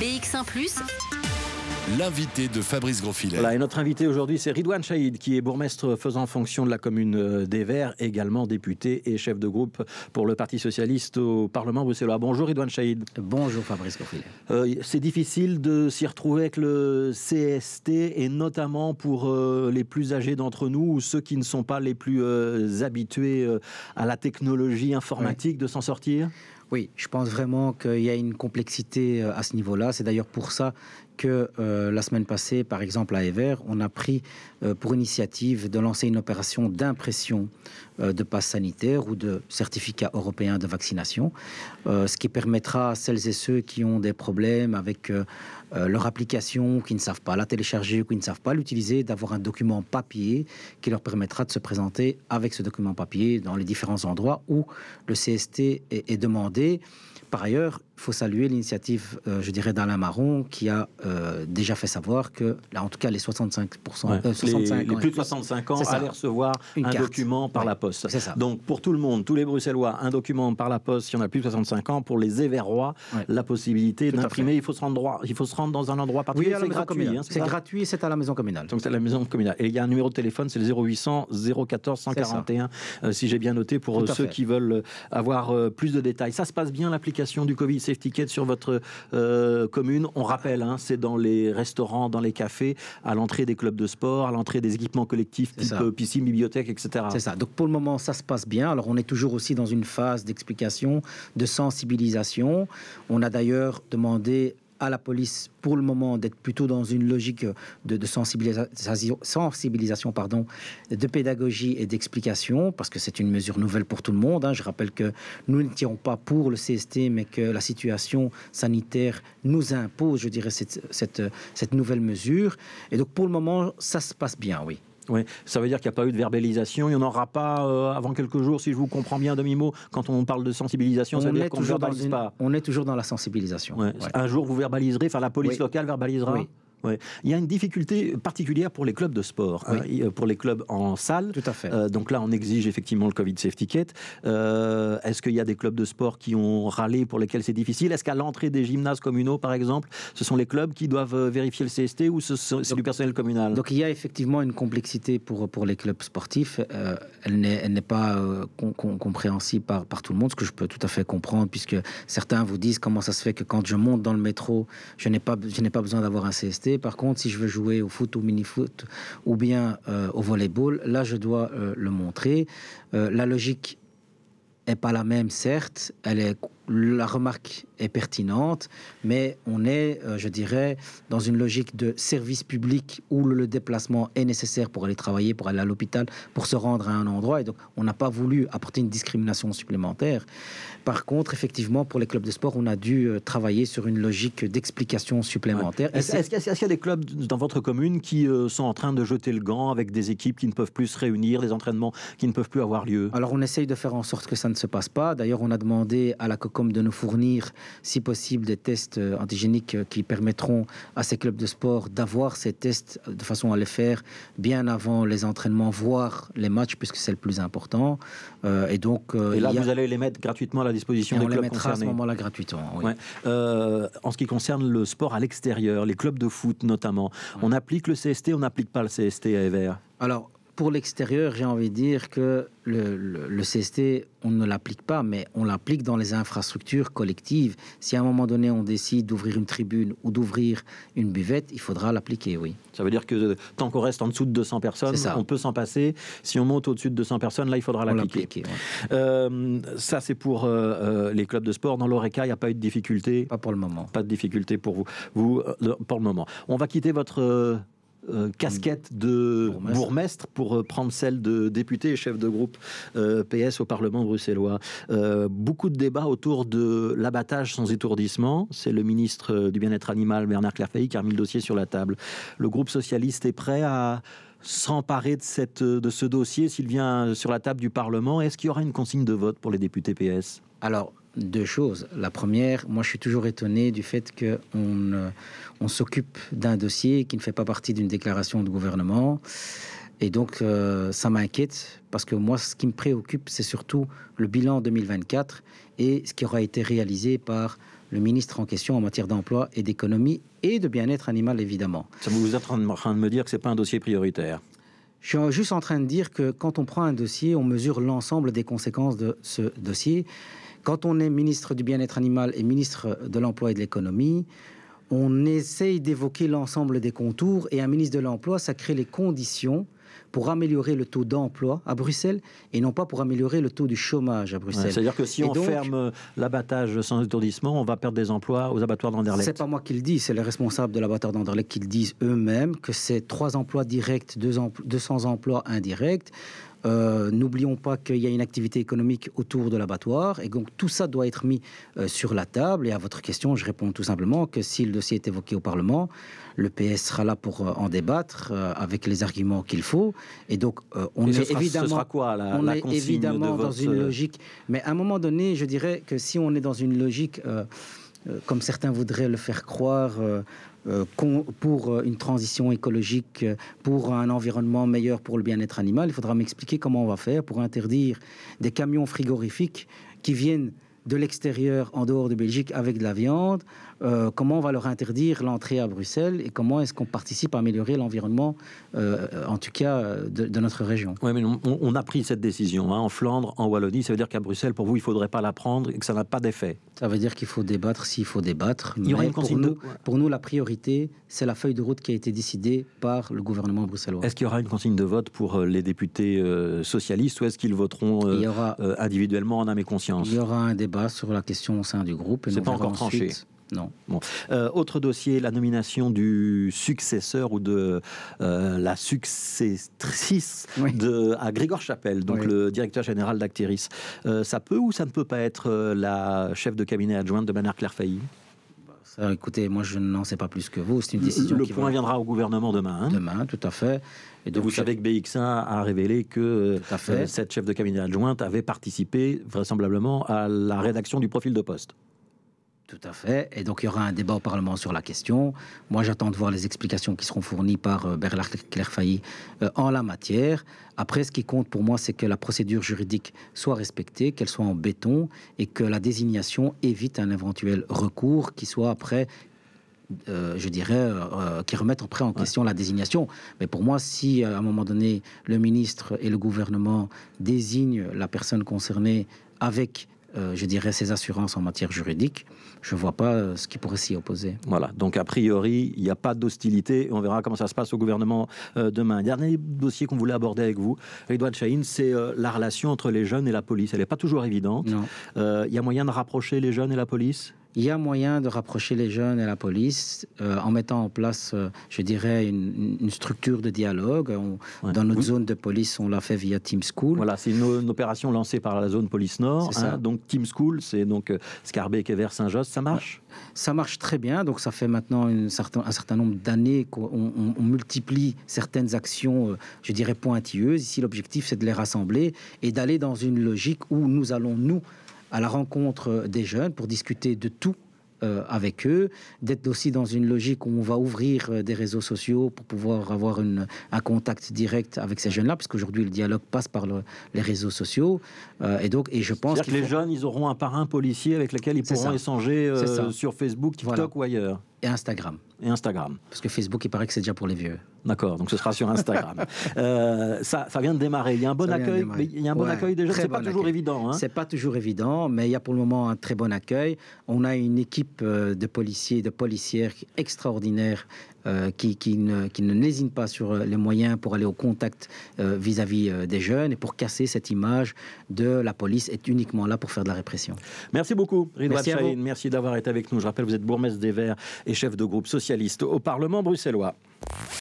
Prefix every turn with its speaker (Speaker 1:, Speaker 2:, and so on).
Speaker 1: BX1 ⁇
Speaker 2: L'invité de Fabrice Grosfilet.
Speaker 3: Voilà, et notre invité aujourd'hui, c'est Ridouane Chaïd, qui est bourgmestre faisant fonction de la commune euh, des Verts, également député et chef de groupe pour le Parti Socialiste au Parlement bruxellois. Bonjour Ridouane Chaïd.
Speaker 4: Bonjour Fabrice Grosfilet.
Speaker 3: Euh, c'est difficile de s'y retrouver avec le CST, et notamment pour euh, les plus âgés d'entre nous, ou ceux qui ne sont pas les plus euh, habitués euh, à la technologie informatique, de s'en sortir?
Speaker 4: Oui, je pense vraiment qu'il y a une complexité euh, à ce niveau-là. C'est d'ailleurs pour ça que euh, la semaine passée, par exemple à Ever, on a pris euh, pour initiative de lancer une opération d'impression euh, de passe sanitaire ou de certificat européen de vaccination, ce qui permettra à celles et ceux qui ont des problèmes avec leur application, qui ne savent pas la télécharger ou qui ne savent pas l'utiliser, d'avoir un document papier qui leur permettra de se présenter avec ce document papier dans les différents endroits où le CST est, est demandé. Par ailleurs, il faut saluer l'initiative, euh, je dirais, d'Alain Marron, qui a euh, déjà fait savoir que, là, en tout cas, les 65%,
Speaker 3: Ouais.
Speaker 4: euh, 65
Speaker 3: les, les
Speaker 4: ans
Speaker 3: plus de 65 ans allaient recevoir
Speaker 4: Une
Speaker 3: un
Speaker 4: carte.
Speaker 3: document par
Speaker 4: Ouais.
Speaker 3: la poste.
Speaker 4: C'est ça.
Speaker 3: Donc pour tout le monde, tous les Bruxellois, un document par la poste si on a plus de 65 ans. Pour les Éverrois,
Speaker 4: Ouais.
Speaker 3: la possibilité d'imprimer. Il faut se rendre droit, il faut se rendre dans un endroit particulier.
Speaker 4: Oui,
Speaker 3: c'est gratuit. hein,
Speaker 4: c'est gratuit, c'est à la maison communale.
Speaker 3: Donc c'est à la maison communale. Et il y a un numéro de téléphone, c'est le 0800 014 141, euh, si j'ai bien noté, pour ceux
Speaker 4: fait.
Speaker 3: qui veulent euh, avoir plus de détails. Ça se passe bien l'application du Covid? Safety Ticket sur votre euh, commune. On rappelle, hein, c'est dans les restaurants, dans les cafés, à l'entrée des clubs de sport, à l'entrée des équipements collectifs type euh, piscine, bibliothèque, etc.
Speaker 4: C'est ça. Donc pour le moment, ça se passe bien. Alors on est toujours aussi dans une phase d'explication, de sensibilisation. On a d'ailleurs demandé à la police pour le moment d'être plutôt dans une logique de, sensibilisation, pardon, de pédagogie et d'explication, parce que c'est une mesure nouvelle pour tout le monde. hein. Je rappelle que nous ne tirons pas pour le CST, mais que la situation sanitaire nous impose, je dirais, cette, cette nouvelle mesure. Et donc pour le moment, ça se passe bien, oui.
Speaker 3: Oui, ça veut dire qu'il n'y a pas eu de verbalisation. Il n'y en aura pas euh, avant quelques jours, si je vous comprends bien, demi-mot. Quand on parle de sensibilisation, ça veut dire qu'on ne
Speaker 4: dans
Speaker 3: verbalise
Speaker 4: une-
Speaker 3: pas.
Speaker 4: on est toujours dans la sensibilisation.
Speaker 3: Ouais.
Speaker 4: Ouais.
Speaker 3: Un jour, vous verbaliserez, enfin la police
Speaker 4: Oui.
Speaker 3: locale verbalisera.
Speaker 4: Oui.
Speaker 3: Ouais. Il y a une difficulté particulière pour les clubs de sport, hein,
Speaker 4: Oui.
Speaker 3: euh, pour les clubs en salle.
Speaker 4: Tout à fait.
Speaker 3: Euh, donc là, on exige effectivement le Covid Safety Ticket. Euh, Est-ce qu'il y a des clubs de sport qui ont râlé pour lesquels c'est difficile? Est-ce qu'à l'entrée des gymnases communaux, par exemple, ce sont les clubs qui doivent vérifier le CST ou ce- ce- c'est du personnel communal?
Speaker 4: Donc il y a effectivement une complexité pour, pour les clubs sportifs. Euh, elle n'est pas com- com- compréhensible par, par tout le monde, ce que je peux tout à fait comprendre, puisque certains vous disent comment ça se fait que quand je monte dans le métro, je n'ai pas, je n'ai pas besoin d'avoir un CST. Par contre, si je veux jouer au foot, au mini-foot ou bien euh, au volleyball, là, je dois euh, le montrer. Euh, la logique est pas la même, certes. Elle est, la remarque est pertinente, mais on est, euh, je dirais, dans une logique de service public où le déplacement est nécessaire pour aller travailler, pour aller à l'hôpital, pour se rendre à un endroit. Et donc, on n'a pas voulu apporter une discrimination supplémentaire. Par contre, effectivement, pour les clubs de sport, on a dû euh, travailler sur une logique d'explication supplémentaire. Et
Speaker 3: Est-ce
Speaker 4: c'est-
Speaker 3: est-ce qu'il y, a- est-ce qu'il y a des clubs dans votre commune qui euh, sont en train de jeter le gant avec des équipes qui ne peuvent plus se réunir, des entraînements qui ne peuvent plus avoir lieu?
Speaker 4: Alors on essaye de faire en sorte que ça ne se passe pas. D'ailleurs, on a demandé à la COCOM de nous fournir, si possible, des tests euh, antigéniques euh, qui permettront à ces clubs de sport d'avoir ces tests euh, de façon à les faire bien avant les entraînements, voire les matchs, puisque c'est le plus important. Euh, et donc, euh,
Speaker 3: Et là,
Speaker 4: a-
Speaker 3: vous allez les mettre gratuitement à la disposition
Speaker 4: et
Speaker 3: des
Speaker 4: on les
Speaker 3: clubs
Speaker 4: mettra à ce
Speaker 3: concernés.
Speaker 4: moment-là gratuitement. oui.
Speaker 3: Ouais. Euh, en ce qui concerne le sport à l'extérieur, les clubs de foot notamment, on applique le CST, on n'applique pas le CST à Ever.
Speaker 4: Alors, pour l'extérieur, j'ai envie de dire que le, le- le CST, on ne l'applique pas, mais on l'applique dans les infrastructures collectives. Si à un moment donné, on décide d'ouvrir une tribune ou d'ouvrir une buvette, il faudra l'appliquer, oui.
Speaker 3: Ça veut dire que tant qu'on reste en dessous de 200 personnes,
Speaker 4: ça.
Speaker 3: on peut s'en passer. Si on monte au-dessus de 200 personnes, là, il faudra l'appliquer.
Speaker 4: ouais.
Speaker 3: Euh, ça, c'est pour euh, euh, les clubs de sport. Dans l'ORECA, il n'y a pas eu de difficulté.
Speaker 4: Pas pour le moment.
Speaker 3: Pas de difficulté pour vous, vous euh, pour le moment. On va quitter votre euh, casquette de bourgmestre,
Speaker 4: Bourgmestre.
Speaker 3: pour euh, prendre celle de député et chef de groupe euh, PS au Parlement bruxellois. Beaucoup de débats autour de l'abattage sans étourdissement. C'est le ministre du Bien-être animal, Bernard Clairfeuille, qui a remis le dossier sur la table. Le groupe socialiste est prêt à s'emparer de, cette, de ce dossier s'il vient sur la table du Parlement. Est-ce qu'il y aura une consigne de vote pour les députés PS?
Speaker 4: Alors, deux choses. La première, moi je suis toujours étonné du fait qu'on euh, on s'occupe d'un dossier qui ne fait pas partie d'une déclaration de gouvernement. Et donc, euh, ça m'inquiète parce que moi, ce qui me préoccupe, c'est surtout le bilan 2024 et ce qui aura été réalisé par le ministre en question en matière d'emploi et d'économie et de bien-être animal, évidemment.
Speaker 3: Ça vous êtes en train de me dire que ce n'est pas un dossier prioritaire
Speaker 4: Je suis juste en train de dire que quand on prend un dossier, on mesure l'ensemble des conséquences de ce dossier. Quand on est ministre du bien-être animal et ministre de l'emploi et de l'économie, on essaye d'évoquer l'ensemble des contours et un ministre de l'emploi, ça crée les conditions pour améliorer le taux d'emploi à Bruxelles et non pas pour améliorer le taux du chômage à Bruxelles.
Speaker 3: C'est-à-dire que si on ferme l'abattage sans étourdissement, on va perdre des emplois aux abattoirs d'Anderlecht.
Speaker 4: C'est pas moi qui le dis, c'est les responsables de l'abattoir d'Anderlecht qui le disent eux-mêmes que c'est trois emplois directs, 200 emplois indirects. Euh, n'oublions pas qu'il y a une activité économique autour de l'abattoir et donc tout ça doit être mis euh, sur la table. Et à votre question, je réponds tout simplement que si le dossier est évoqué au Parlement, le PS sera là pour euh, en débattre avec les arguments qu'il faut. Et donc, on est évidemment,
Speaker 3: quoi,
Speaker 4: on est évidemment dans une logique. Mais à un moment donné, je dirais que si on est dans une logique comme certains voudraient le faire croire, euh, pour euh, une transition écologique, euh, pour un environnement meilleur pour le bien-être animal, il faudra m'expliquer comment on va faire pour interdire des camions frigorifiques qui viennent de l'extérieur en dehors de Belgique avec de la viande, euh, comment on va leur interdire l'entrée à Bruxelles et comment est-ce qu'on participe à améliorer l'environnement, euh, en tout cas de, notre région?
Speaker 3: Oui, mais on, a pris cette décision hein, en Flandre, en Wallonie. Ça veut dire qu'à Bruxelles, pour vous, il ne faudrait pas la prendre et que ça n'a pas d'effet.
Speaker 4: Ça veut dire qu'il faut débattre s'il faut débattre. Il y aura une pour, nous, pour nous, la priorité, c'est la feuille de route qui a été décidée par le gouvernement bruxellois.
Speaker 3: Est-ce qu'il y aura une consigne de vote pour euh, les députés socialistes ou est-ce qu'ils voteront individuellement en âme et conscience?
Speaker 4: Il y aura un débat sur la question au sein du groupe.
Speaker 3: C'est pas encore tranché.
Speaker 4: Non.
Speaker 3: Bon. Euh, autre dossier, la nomination du successeur ou de euh, la successrice de, à Grégor Chapelle, donc le directeur général d'Actiris. Euh, ça peut ou ça ne peut pas être la chef de cabinet adjointe de Bernard Claire-Failly
Speaker 4: ça, écoutez, moi je n'en sais pas plus que vous. C'est une décision.
Speaker 3: Le, le point viendra au gouvernement demain. Hein.
Speaker 4: demain, tout à fait.
Speaker 3: Et donc, vous savez que BXA a révélé que cette chef de cabinet adjointe avait participé vraisemblablement à la rédaction du profil de poste.
Speaker 4: Tout à fait. Et donc, il y aura un débat au Parlement sur la question. Moi, j'attends de voir les explications qui seront fournies par euh, Bernard Clairfailly euh, en la matière. Après, ce qui compte pour moi, c'est que la procédure juridique soit respectée, qu'elle soit en béton et que la désignation évite un éventuel recours qui soit après euh, je dirais, qui remette après en question la désignation. Mais pour moi, si à un moment donné, le ministre et le gouvernement désignent la personne concernée avec euh, je dirais, ces assurances en matière juridique, je ne vois pas euh, ce qui pourrait s'y opposer.
Speaker 3: Voilà, donc a priori, il n'y a pas d'hostilité. On verra comment ça se passe au gouvernement euh, demain. Dernier dossier qu'on voulait aborder avec vous, Edouard Chahine, c'est la relation entre les jeunes et la police. Elle n'est pas toujours évidente. Il y a moyen de rapprocher les jeunes et la police?
Speaker 4: Il y a moyen de rapprocher les jeunes et la police euh, en mettant en place, euh, je dirais, une, structure de dialogue. Dans notre zone de police, on l'a fait via Team School.
Speaker 3: Voilà, c'est une, opération lancée par la zone police Nord. Hein. donc Team School, c'est donc euh, Scarbeck et vers Saint-Josse. Ça marche?
Speaker 4: Ça marche très bien. Donc ça fait maintenant une certain, un certain nombre d'années qu'on on, multiplie certaines actions, je dirais, pointilleuses. Ici, l'objectif, c'est de les rassembler et d'aller dans une logique où nous allons, nous, à la rencontre des jeunes pour discuter de tout euh, avec eux, d'être aussi dans une logique où on va ouvrir euh, des réseaux sociaux pour pouvoir avoir une, un contact direct avec ces jeunes-là, parce qu'aujourd'hui le dialogue passe par les réseaux sociaux. Euh, et donc, et je pense
Speaker 3: que les jeunes, ils auront un parrain policier avec lequel ils pourront échanger sur Facebook, TikTok ou ailleurs.
Speaker 4: Et Instagram.
Speaker 3: Et Instagram.
Speaker 4: Parce que Facebook, il paraît que c'est déjà pour les vieux.
Speaker 3: D'accord, donc ce sera sur Instagram. euh, ça, ça vient de démarrer. Il y a un bon accueil. il y a un bon accueil déjà. C'est pas toujours évident. Hein.
Speaker 4: C'est pas toujours évident, mais il y a pour le moment un très bon accueil. On a une équipe euh, de policiers, de policières extraordinaires euh, qui, qui, ne, qui ne pas sur euh, les moyens pour aller au contact vis-à-vis des jeunes et pour casser cette image de la police est uniquement là pour faire de la répression.
Speaker 3: Merci beaucoup, Ridouard Merci, Merci d'avoir été avec nous. Je rappelle, vous êtes bourgmestre des Verts et chef de groupe socialiste au Parlement bruxellois.